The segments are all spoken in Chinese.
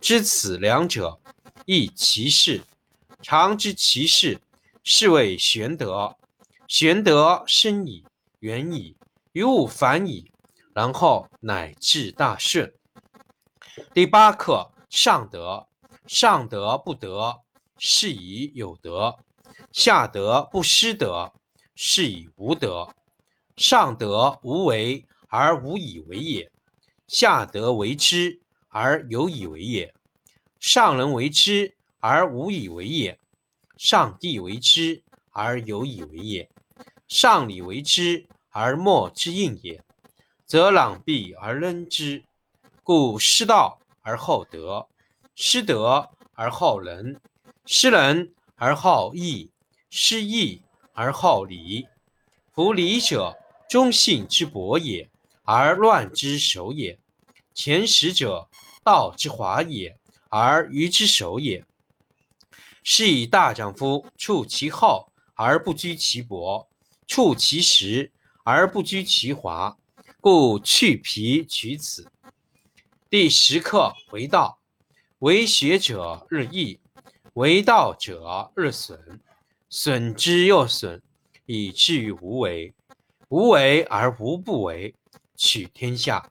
知此两者，亦其事。常知其事，是谓玄德。玄德深矣，远矣，于物反矣，然后乃至大顺。第八课：上德。上德不德，是以有德；下德不失德，是以无德。上德无为而无以为也，下德为之。而有以为也，上人为之而无以为也；上帝为之而有以为也；上礼为之而莫之应也，则攘臂而扔之。故失道而后德，失德而后仁，失仁而后义，失义而后礼。夫礼者，忠信之薄也，而乱之首也。前识者。道之华也，而愚之首也。是以大丈夫处其厚而不居其薄，处其实而不居其华。故去皮取此。第十课为道，为学者日益，为道者日损，损之又损，以至于无为。无为而无不为，取天下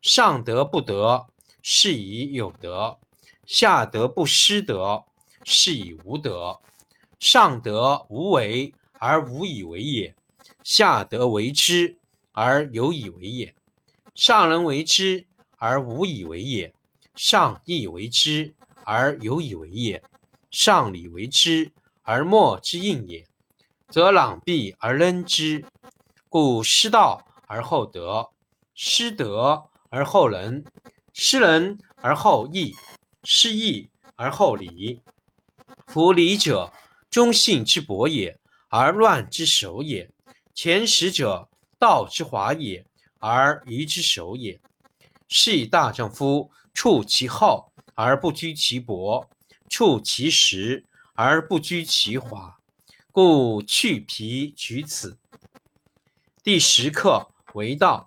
上德不德。是以有德，下德不失德，是以无德。上德无为而无以为也，下德为之而有以为也。上人为之而无以为也，上义为之而有以为也，上礼为之而莫之应也，则攘臂而扔之。故失道而后德，失德而后仁。失仁而后义，失义而后礼。夫礼者，忠信之薄也，而乱之首也。前识者，道之华也，而愚之首也。是以大丈夫处其厚而不居其薄，处其实而不居其华。故去皮取此。第十课为道，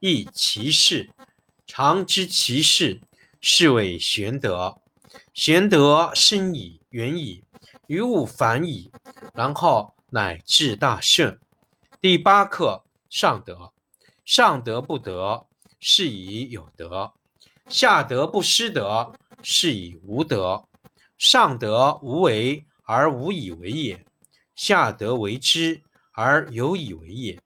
亦其事。常知其事，是谓玄德。玄德深矣，远矣，于物反矣，然后乃至大顺。第八课：上德。上德不德，是以有德；下德不失德，是以无德。上德无为而无以为也，下德为之而有以为也。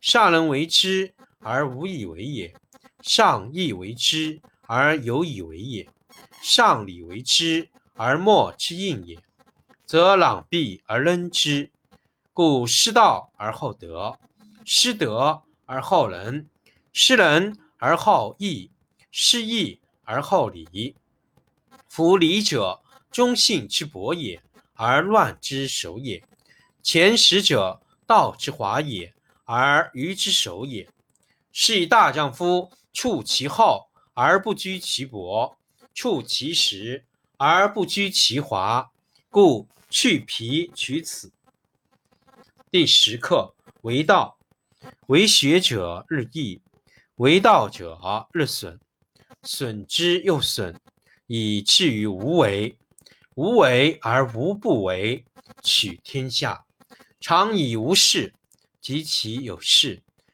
上人为之而无以为也，上义为之而有以为也。上礼为之而莫之应也，则攘臂而扔之。故失道而后德，失德而后仁，失仁而后义，失义而后礼。夫礼者，忠信之薄也，而乱之首也；前识者，道之华也，而愚之首也。是以大丈夫处其厚而不居其薄。处其实而不居其华，故去皮取此。第十课为道，为学者日益，为道者日损，损之又损，以至于无为。无为而无不为，取天下常以无事，及其有事，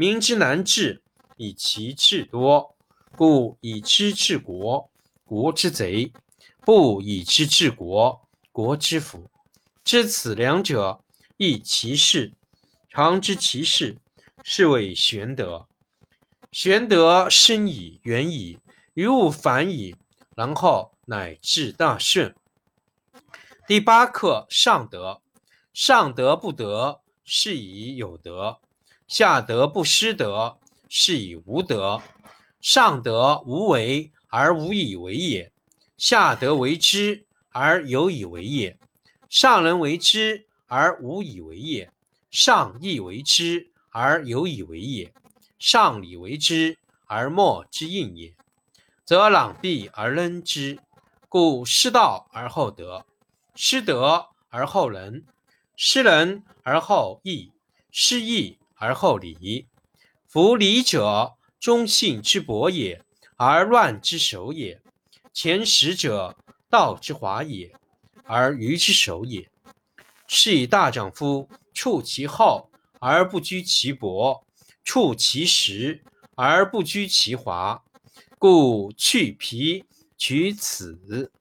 民之难治，以其智多。故以知治国。国之贼，不以知治国，国之福。知此两者，亦其事。常知其事，是谓玄德。玄德深矣，远矣，于物反矣，然后乃至大顺。第八课：上德。上德不德，是以有德；下德不失德，是以无德。上德无为。而无以为也，下德为之而有以为也；上人为之而无以为也，上义为之而有以为也，上礼为之而莫之应也，则攘臂而扔之。故失道而后德，失德而后仁，失仁而后义，失义而后礼。夫礼者，忠信之薄也。而乱之首也，前识者，道之华也，而愚之首也。是以大丈夫处其厚而不居其薄，处其实而不居其华，故去皮取此。